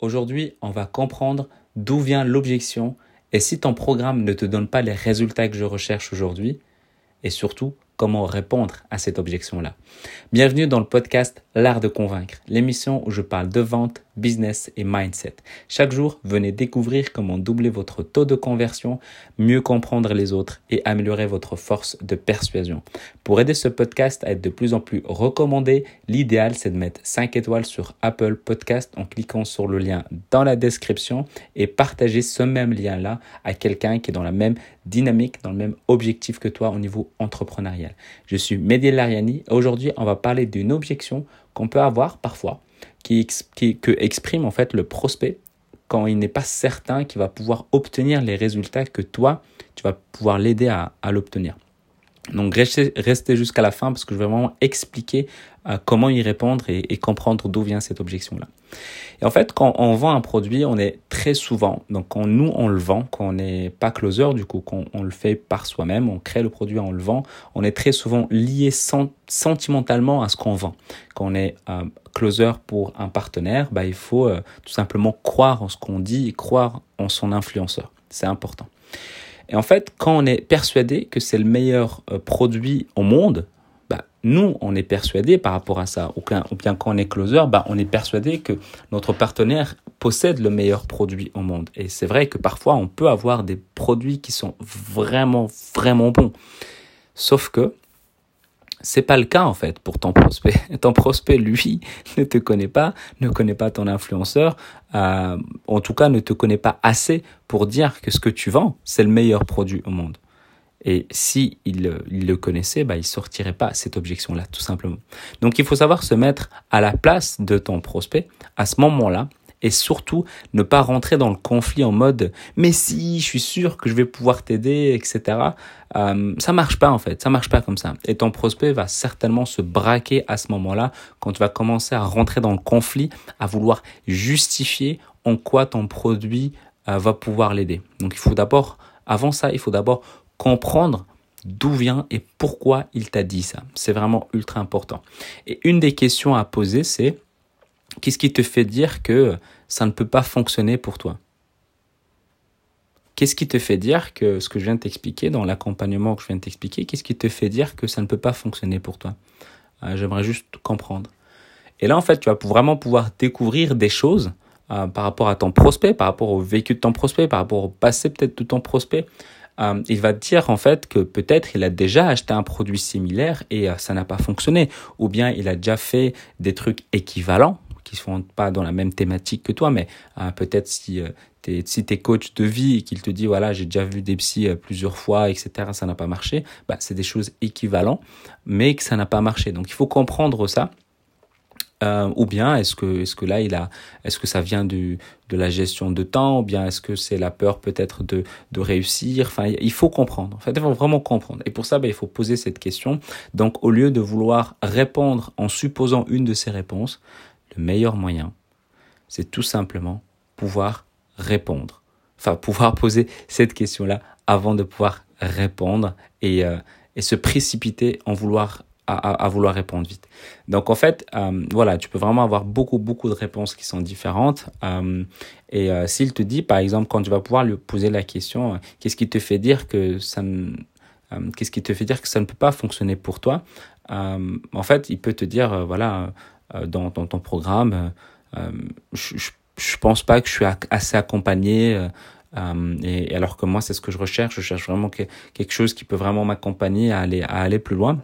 Aujourd'hui, on va comprendre d'où vient l'objection et si ton programme ne te donne pas les résultats que je recherche aujourd'hui, et surtout comment répondre à cette objection-là. Bienvenue dans le podcast L'art de convaincre, l'émission où je parle de vente, business et mindset. Chaque jour, venez découvrir comment doubler votre taux de conversion, mieux comprendre les autres et améliorer votre force de persuasion. Pour aider ce podcast à être de plus en plus recommandé, l'idéal c'est de mettre 5 étoiles sur Apple Podcast en cliquant sur le lien dans la description et partager ce même lien-là à quelqu'un qui est dans la même dynamique, dans le même objectif que toi au niveau entrepreneurial. Je suis Mehdi Lariani aujourd'hui on va parler d'une objection qu'on peut avoir parfois qui, que exprime en fait le prospect quand il n'est pas certain qu'il va pouvoir obtenir les résultats que toi, tu vas pouvoir l'aider à l'obtenir. Donc restez, jusqu'à la fin parce que je vais vraiment expliquer comment y répondre et, comprendre d'où vient cette objection-là. Et en fait, quand on vend un produit, on est très souvent, donc quand nous on le vend, quand on n'est pas closer, du coup, quand on le fait par soi-même, on crée le produit, on le vend, on est très souvent lié sentimentalement à ce qu'on vend. Quand on est euh, closer pour un partenaire, bah, il faut euh, tout simplement croire en ce qu'on dit et croire en son influenceur. C'est important. Et en fait, quand on est persuadé que c'est le meilleur euh, produit au monde, nous, on est persuadé par rapport à ça. Ou bien, quand on est closer, bah, on est persuadé que notre partenaire possède le meilleur produit au monde. Et c'est vrai que parfois, on peut avoir des produits qui sont vraiment, vraiment bons. Sauf que c'est pas le cas en fait pour ton prospect. Ton prospect, lui, ne te connaît pas, ne connaît pas ton influenceur, euh, en tout cas ne te connaît pas assez pour dire que ce que tu vends, c'est le meilleur produit au monde. Et si il, le connaissait, bah, il sortirait pas cette objection-là, tout simplement. Donc il faut savoir se mettre à la place de ton prospect à ce moment-là et surtout ne pas rentrer dans le conflit en mode mais si je suis sûr que je vais pouvoir t'aider etc euh, ça marche pas en fait. Ça marche pas comme ça. Et ton prospect va certainement se braquer à ce moment-là quand tu vas commencer à rentrer dans le conflit à vouloir justifier en quoi ton produit euh, va pouvoir l'aider. Donc il faut d'abord avant ça il faut d'abord comprendre d'où vient et pourquoi il t'a dit ça. C'est vraiment ultra important. Et une des questions à poser, c'est Qu'est-ce qui te fait dire que ça ne peut pas fonctionner pour toi? Qu'est-ce qui te fait dire que ce que je viens de t'expliquer dans l'accompagnement que je viens de t'expliquer, qu'est-ce qui te fait dire que ça ne peut pas fonctionner pour toi? Euh, J'aimerais juste comprendre. Et là, en fait, tu vas vraiment pouvoir découvrir des choses euh, par rapport à ton prospect, par rapport au vécu de ton prospect, par rapport au passé peut-être de ton prospect. Euh, il va dire en fait que peut-être il a déjà acheté un produit similaire et ça n'a pas fonctionné, ou bien il a déjà fait des trucs équivalents qui ne sont pas dans la même thématique que toi, mais euh, peut-être si euh, tu es, si es de vie et qu'il te dit, voilà, j'ai déjà vu des psys euh, plusieurs fois, etc., ça n'a pas marché, bah, c'est des choses équivalentes, mais que ça n'a pas marché. Donc il faut comprendre ça. Ou bien est-ce que est-ce que là il a est-ce que ça vient du de la gestion de temps ou bien est-ce que c'est la peur peut-être de de réussir? Enfin il faut comprendre. En fait il faut vraiment comprendre. Et pour ça bah, il faut poser cette question. Donc au lieu de vouloir répondre en supposant une de ces réponses le meilleur moyen, c'est tout simplement pouvoir répondre. Enfin, pouvoir poser cette question-là avant de pouvoir répondre et, euh, et se précipiter en vouloir à, vouloir répondre vite. Donc en fait, euh, voilà, tu peux vraiment avoir beaucoup beaucoup de réponses qui sont différentes. Euh, et s'il te dit, par exemple, quand tu vas pouvoir lui poser la question, qu'est-ce qui te fait dire que ça ne, qu'est-ce qui te fait dire que ça ne peut pas fonctionner pour toi En fait, il peut te dire, voilà, euh, dans, dans, ton programme. Euh, euh, je, je, pense pas que je suis assez accompagné. et, alors que moi, c'est ce que je recherche. Je cherche vraiment quelque chose qui peut vraiment m'accompagner à aller, à aller plus loin.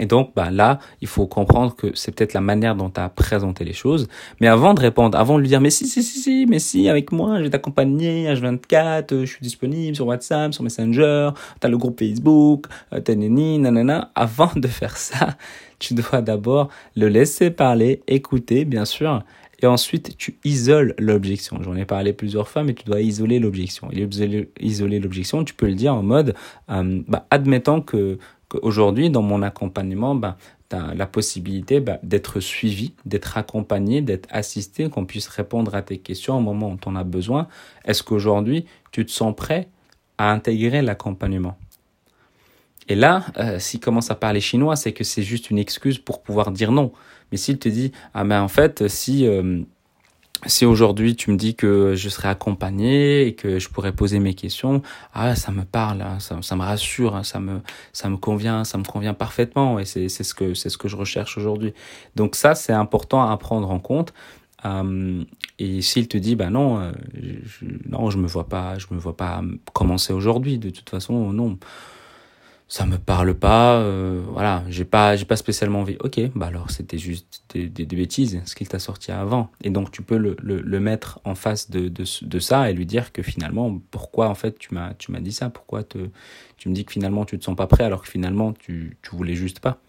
Et donc, bah, là, il faut comprendre que c'est peut-être la manière dont tu as présenté les choses. Mais avant de répondre, avant de lui dire, mais si, si, si, si, mais si, avec moi, je vais t'accompagner, H24, je suis disponible sur WhatsApp, sur Messenger, tu as le groupe Facebook, t'as nini, nanana. Avant de faire ça, tu dois d'abord le laisser parler, écouter, bien sûr, et ensuite tu isoles l'objection. J'en ai parlé plusieurs fois, mais tu dois isoler l'objection. Isoler l'objection, tu peux le dire en mode, euh, bah, admettant que qu'aujourd'hui, dans mon accompagnement, bah, tu as la possibilité bah, d'être suivi, d'être accompagné, d'être assisté, qu'on puisse répondre à tes questions au moment où tu en as besoin. Est-ce qu'aujourd'hui, tu te sens prêt à intégrer l'accompagnement? Et là, euh, s'il commence à parler chinois, c'est que c'est juste une excuse pour pouvoir dire non. Mais s'il te dit, ah mais en fait, si, euh, si aujourd'hui tu me dis que je serai accompagné et que je pourrais poser mes questions, ah ça me parle, hein, ça, me rassure, hein, ça me ça me convient, ça me convient parfaitement et c'est c'est ce que c'est ce que je recherche aujourd'hui. Donc ça c'est important à prendre en compte. Euh, et s'il te dit bah non, euh, je, non je me vois pas, je me vois pas commencer aujourd'hui. De toute façon non ça me parle pas, euh, voilà, j'ai pas, j'ai pas spécialement envie. Ok, bah alors c'était juste des, des, bêtises, ce qu'il t'a sorti avant. Et donc tu peux le, le, mettre en face de, de, de, ça et lui dire que finalement, pourquoi en fait tu m'as, tu m'as dit ça, pourquoi te, tu me dis que finalement tu te sens pas prêt alors que finalement tu, tu voulais juste pas?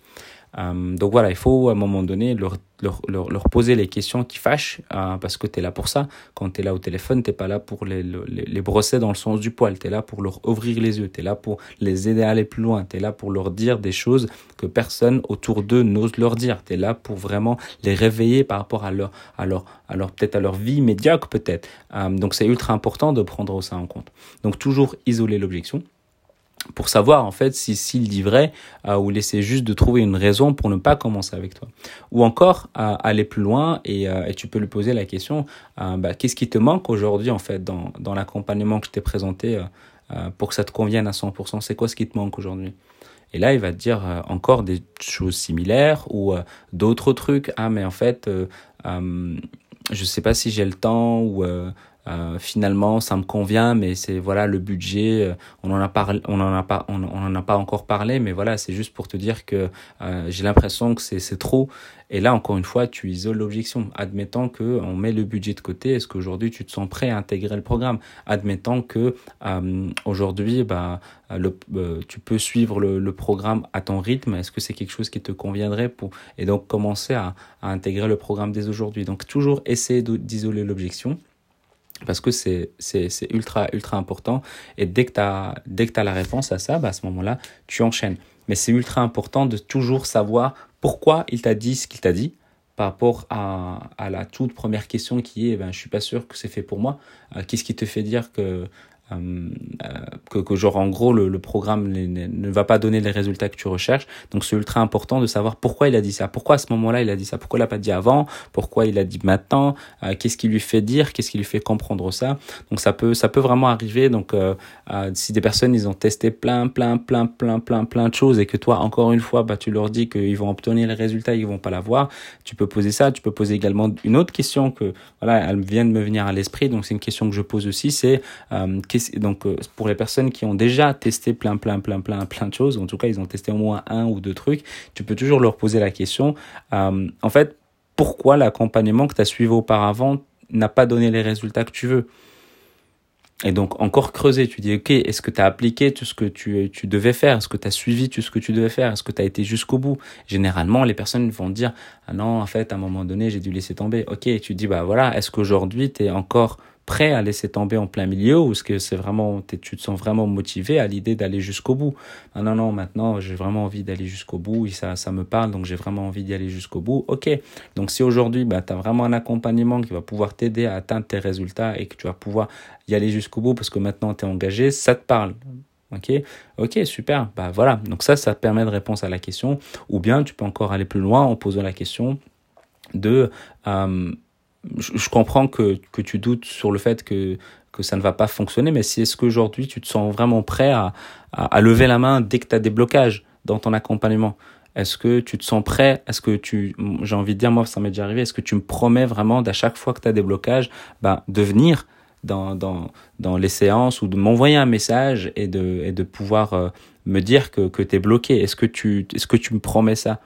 Euh, donc voilà, il faut à un moment donné leur, leur, leur, poser les questions qui fâchent euh, parce que tu es là pour ça. Quand tu es là au téléphone, tu pas là pour les, les, les, brosser dans le sens du poil. Tu es là pour leur ouvrir les yeux. Tu es là pour les aider à aller plus loin. Tu es là pour leur dire des choses que personne autour d'eux n'ose leur dire. Tu es là pour vraiment les réveiller par rapport à leur, à leur, à leur peut-être à leur vie médiocre peut-être. Euh, donc c'est ultra important de prendre ça en compte. Donc toujours isoler l'objection pour savoir en fait si s'il dit vrai euh, ou laisser juste de trouver une raison pour ne pas commencer avec toi. Ou encore euh, aller plus loin et, euh, et, tu peux lui poser la question bah, qu'est-ce qui te manque aujourd'hui en fait dans, dans l'accompagnement que je t'ai présenté pour que ça te convienne à 100% c'est quoi ce qui te manque aujourd'hui? Et là, il va te dire encore des choses similaires ou d'autres trucs. Ah, mais en fait, je sais pas si j'ai le temps ou euh, finalement, ça me convient, mais c'est voilà le budget. Euh, on en a parlé, on en a pas, on, on en a pas encore parlé, mais voilà, c'est juste pour te dire que euh, j'ai l'impression que c'est trop. Et là, encore une fois, tu isoles l'objection. Admettant que on met le budget de côté, est-ce qu'aujourd'hui tu te sens prêt à intégrer le programme? Admettant que euh, aujourd'hui, bah, le, euh, tu peux suivre le, le, programme à ton rythme. Est-ce que c'est quelque chose qui te conviendrait pour et donc commencer à, à intégrer le programme dès aujourd'hui? Donc toujours essayer d'isoler l'objection parce que c'est ultra ultra important. Et dès que tu as la réponse à ça bah à ce moment-là tu enchaînes. Mais c'est ultra important de toujours savoir pourquoi il t'a dit ce qu'il t'a dit par rapport à, la toute première question qui est ben je suis pas sûr que c'est fait pour moi. Euh, qu'est-ce qui te fait dire que euh, que, que genre en gros le, le programme ne, ne va pas donner les résultats que tu recherches. Donc c'est ultra important de savoir pourquoi il a dit ça, pourquoi à ce moment-là il a dit ça, pourquoi il l'a pas dit avant, pourquoi il a dit maintenant, euh, qu'est-ce qui lui fait dire, qu'est-ce qui lui fait comprendre ça? Donc ça peut ça peut vraiment arriver. Donc euh, euh, si des personnes ils ont testé plein plein plein plein plein plein de choses et que toi encore une fois bah tu leur dis qu'ils vont obtenir les résultats, ils vont pas l'avoir, tu peux poser ça. Tu peux poser également une autre question que voilà elle vient de me venir à l'esprit. Donc c'est une question que je pose aussi, c'est euh, donc euh, pour les personnes qui ont déjà testé plein plein plein plein plein de choses, en tout cas ils ont testé au moins un ou deux trucs, tu peux toujours leur poser la question. Euh, en fait, pourquoi l'accompagnement que tu as suivi auparavant n'a pas donné les résultats que tu veux? Et donc encore creuser, tu dis ok, est-ce que tu as appliqué tout ce que tu, tu devais faire? Est-ce que tu as suivi tout ce que tu devais faire? Est-ce que tu as été jusqu'au bout? Généralement, les personnes vont dire ah non, en fait, à un moment donné, j'ai dû laisser tomber. Ok, tu dis bah voilà, est-ce qu'aujourd'hui tu es encore prêt à laisser tomber en plein milieu ou est-ce que c'est vraiment tu te sens vraiment motivé à l'idée d'aller jusqu'au bout? Ah non non maintenant j'ai vraiment envie d'aller jusqu'au bout et ça ça me parle donc j'ai vraiment envie d'y aller jusqu'au bout ok donc si aujourd'hui bah, tu as vraiment un accompagnement qui va pouvoir t'aider à atteindre tes résultats et que tu vas pouvoir y aller jusqu'au bout parce que maintenant tu es engagé ça te parle Ok, ok, super. Bah voilà. Donc ça, ça permet de répondre à la question. Ou bien tu peux encore aller plus loin en posant la question de euh, je, comprends que, que tu doutes sur le fait que, que ça ne va pas fonctionner, mais si est-ce qu'aujourd'hui tu te sens vraiment prêt à, à, à lever la main dès que tu as des blocages dans ton accompagnement? Est-ce que tu te sens prêt? Est-ce que tu, j'ai envie de dire, moi ça m'est déjà arrivé, est-ce que tu me promets vraiment d'à chaque fois que tu as des blocages, ben, de venir dans, dans, dans les séances ou de m'envoyer un message et de, et de pouvoir euh, me dire que, que tu es bloqué? Est-ce que, tu, est-ce que tu me promets ça?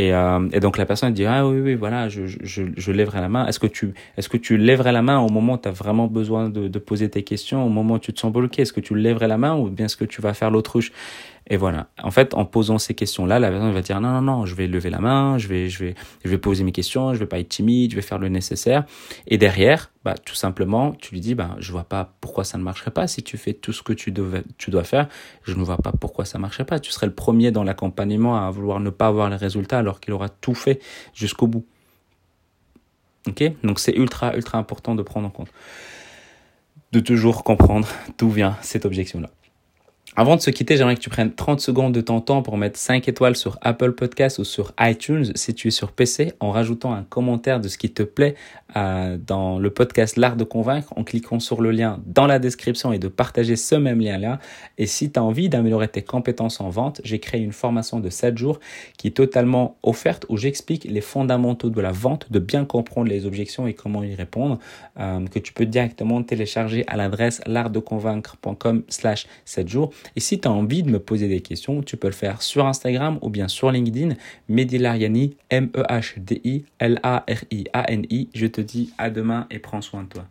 Et, euh, et, donc la personne dit ah oui oui voilà je, je, je lèverai la main. Est-ce que tu est-ce que tu lèverais la main au moment où tu as vraiment besoin de, de poser tes questions, au moment où tu te sens bloqué? Est-ce que tu lèverais la main ou bien est-ce que tu vas faire l'autruche? Et voilà. En fait, en posant ces questions-là, la personne va dire non, non, non, je vais lever la main, je vais, je vais, je vais poser mes questions, je vais pas être timide, je vais faire le nécessaire. Et derrière, bah, tout simplement, tu lui dis, bah, je vois pas pourquoi ça ne marcherait pas. Si tu fais tout ce que tu, devais, tu dois faire, je ne vois pas pourquoi ça marcherait pas. Tu serais le premier dans l'accompagnement à vouloir ne pas avoir les résultats alors qu'il aura tout fait jusqu'au bout. Ok? Donc c'est ultra, ultra important de prendre en compte. De toujours comprendre d'où vient cette objection-là. Avant de se quitter, j'aimerais que tu prennes 30 secondes de ton temps pour mettre 5 étoiles sur Apple Podcast ou sur iTunes si tu es sur PC en rajoutant un commentaire de ce qui te plaît euh, dans le podcast L'Art de Convaincre en cliquant sur le lien dans la description et de partager ce même lien-là. Et si tu as envie d'améliorer tes compétences en vente, j'ai créé une formation de 7 jours qui est totalement offerte où j'explique les fondamentaux de la vente, de bien comprendre les objections et comment y répondre, euh, que tu peux directement télécharger à l'adresse l'artdeconvaincre.com slash 7 jours. Et si tu as envie de me poser des questions, tu peux le faire sur Instagram ou bien sur LinkedIn, Mehdi Lariani, M-E-H-D-I-L-A-R-I-A-N-I. Je te dis à demain et prends soin de toi.